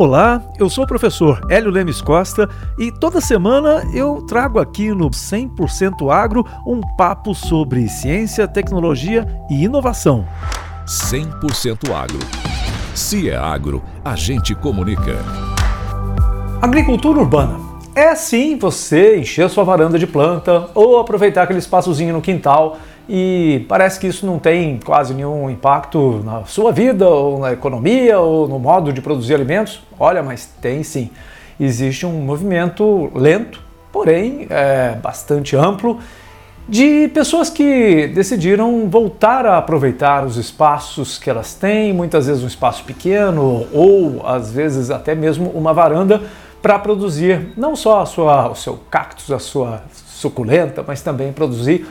Olá, eu sou o professor Hélio Lemes Costa e toda semana eu trago aqui no 100% Agro um papo sobre ciência, tecnologia e inovação. 100% Agro. Se é agro, a gente comunica. Agricultura urbana. É sim você encher sua varanda de planta ou aproveitar aquele espaçozinho no quintal e parece que isso não tem quase nenhum impacto na sua vida, ou na economia, ou no modo de produzir alimentos. Olha, mas tem sim. Existe um movimento lento, porém é, bastante amplo, de pessoas que decidiram voltar a aproveitar os espaços que elas têm, muitas vezes um espaço pequeno, ou às vezes até mesmo uma varanda, para produzir não só sua, o seu cactus, a sua suculenta, mas também produzir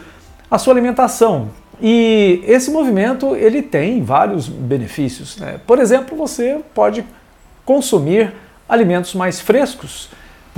a sua alimentação. E esse movimento ele tem vários benefícios. Né? Por exemplo, você pode consumir alimentos mais frescos.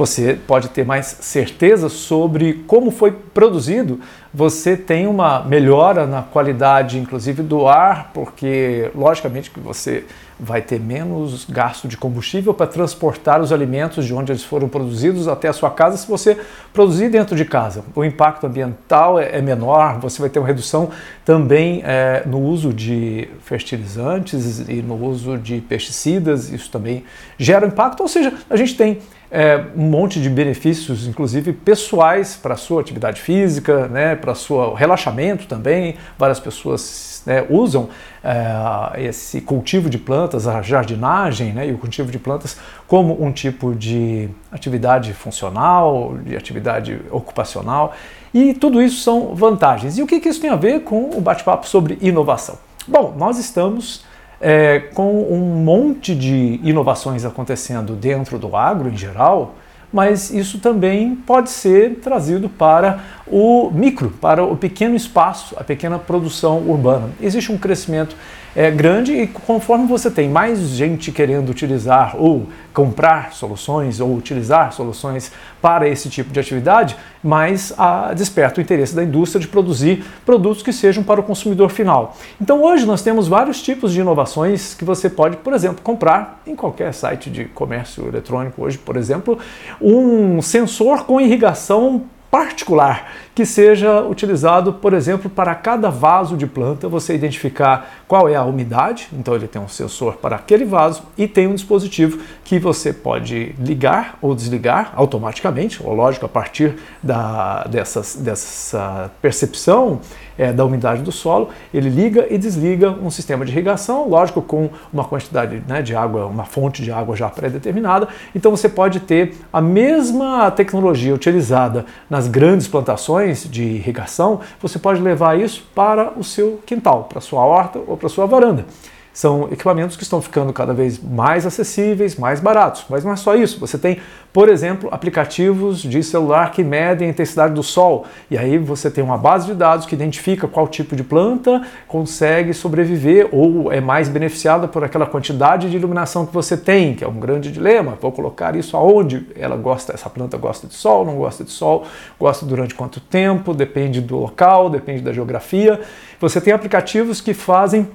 Você pode ter mais certeza sobre como foi produzido. Você tem uma melhora na qualidade, inclusive, do ar, porque, logicamente, que você vai ter menos gasto de combustível para transportar os alimentos de onde eles foram produzidos até a sua casa se você produzir dentro de casa. O impacto ambiental é, é menor, você vai ter uma redução também é, no uso de fertilizantes e no uso de pesticidas, isso também gera impacto, ou seja, a gente tem é, um monte de benefícios, inclusive pessoais, para a sua atividade física, né, para o seu relaxamento também. Várias pessoas né, usam é, esse cultivo de plantas, a jardinagem né, e o cultivo de plantas como um tipo de atividade funcional, de atividade ocupacional. E tudo isso são vantagens. E o que, que isso tem a ver com o bate-papo sobre inovação? Bom, nós estamos é, com um monte de inovações acontecendo dentro do agro em geral, mas isso também pode ser trazido para o micro, para o pequeno espaço, a pequena produção urbana. Existe um crescimento é, grande e conforme você tem mais gente querendo utilizar ou comprar soluções ou utilizar soluções para esse tipo de atividade, mais a, desperta o interesse da indústria de produzir produtos que sejam para o consumidor final. Então hoje nós temos vários tipos de inovações que você pode, por exemplo, comprar em qualquer site de comércio eletrônico hoje, por exemplo, um sensor com irrigação particular que seja utilizado, por exemplo, para cada vaso de planta você identificar qual é a umidade, então ele tem um sensor para aquele vaso e tem um dispositivo que você pode ligar ou desligar automaticamente, ou lógico, a partir da, dessas, dessa percepção é, da umidade do solo, ele liga e desliga um sistema de irrigação, lógico, com uma quantidade né, de água, uma fonte de água já pré-determinada. Então você pode ter a mesma tecnologia utilizada nas grandes plantações de irrigação, você pode levar isso para o seu quintal, para sua horta ou para sua varanda. São equipamentos que estão ficando cada vez mais acessíveis, mais baratos. Mas não é só isso. Você tem, por exemplo, aplicativos de celular que medem a intensidade do sol. E aí você tem uma base de dados que identifica qual tipo de planta consegue sobreviver ou é mais beneficiada por aquela quantidade de iluminação que você tem, que é um grande dilema. Vou colocar isso aonde ela gosta, essa planta gosta de sol, não gosta de sol, gosta durante quanto tempo, depende do local, depende da geografia. Você tem aplicativos que fazem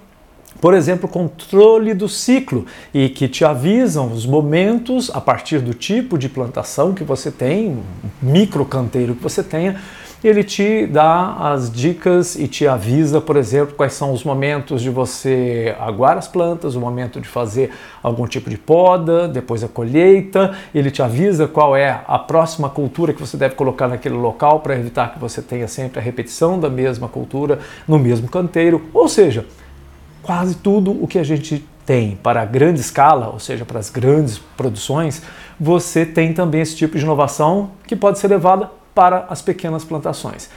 por exemplo, controle do ciclo e que te avisam os momentos a partir do tipo de plantação que você tem, micro canteiro que você tenha, ele te dá as dicas e te avisa, por exemplo, quais são os momentos de você aguar as plantas, o momento de fazer algum tipo de poda, depois a colheita, ele te avisa qual é a próxima cultura que você deve colocar naquele local para evitar que você tenha sempre a repetição da mesma cultura no mesmo canteiro, ou seja, quase tudo o que a gente tem para grande escala, ou seja, para as grandes produções, você tem também esse tipo de inovação que pode ser levada para as pequenas plantações.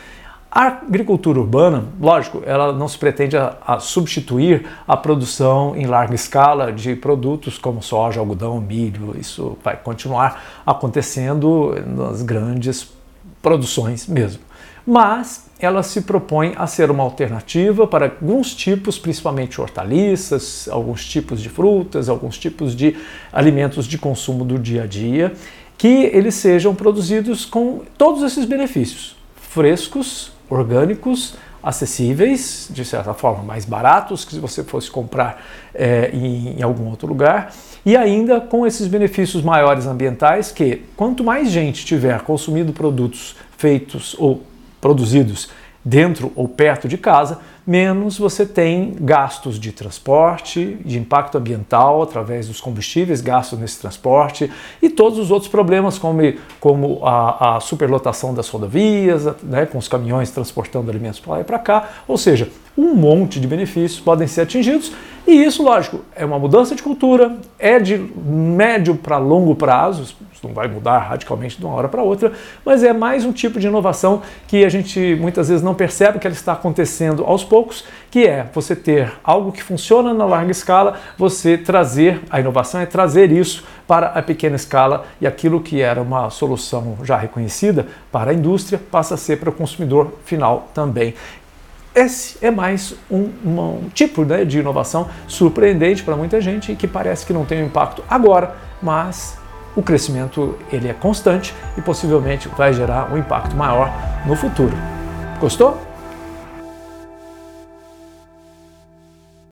A agricultura urbana, lógico, ela não se pretende a, a, substituir a produção em larga escala de produtos como soja, algodão, milho. Isso vai continuar acontecendo nas grandes produções mesmo mas ela se propõe a ser uma alternativa para alguns tipos, principalmente hortaliças, alguns tipos de frutas, alguns tipos de alimentos de consumo do dia a dia, que eles sejam produzidos com todos esses benefícios: frescos, orgânicos, acessíveis, de certa forma mais baratos que se você fosse comprar é, em, em, algum outro lugar, e ainda com esses benefícios maiores ambientais que quanto mais gente tiver consumindo produtos feitos ou produzidos dentro ou perto de casa, menos você tem gastos de transporte, de impacto ambiental através dos combustíveis gastos nesse transporte e todos os outros problemas, como, como a, a superlotação das rodovias, né, com os caminhões transportando alimentos para lá e para cá. Ou seja, um monte de benefícios podem ser atingidos e isso, lógico, é uma mudança de cultura, é de médio para longo prazo, isso não vai mudar radicalmente de uma hora para outra, mas é mais um tipo de inovação que a gente muitas vezes não percebe que ela está acontecendo aos poucos, que é você ter algo que funciona na larga escala, você trazer, a inovação é trazer isso para a pequena escala e aquilo que era uma solução já reconhecida para a indústria passa a ser para o consumidor final também. Esse é mais um, um tipo né, de inovação surpreendente para muita gente e que parece que não tem um impacto agora, mas o crescimento ele é constante e possivelmente vai gerar um impacto maior no futuro. Gostou?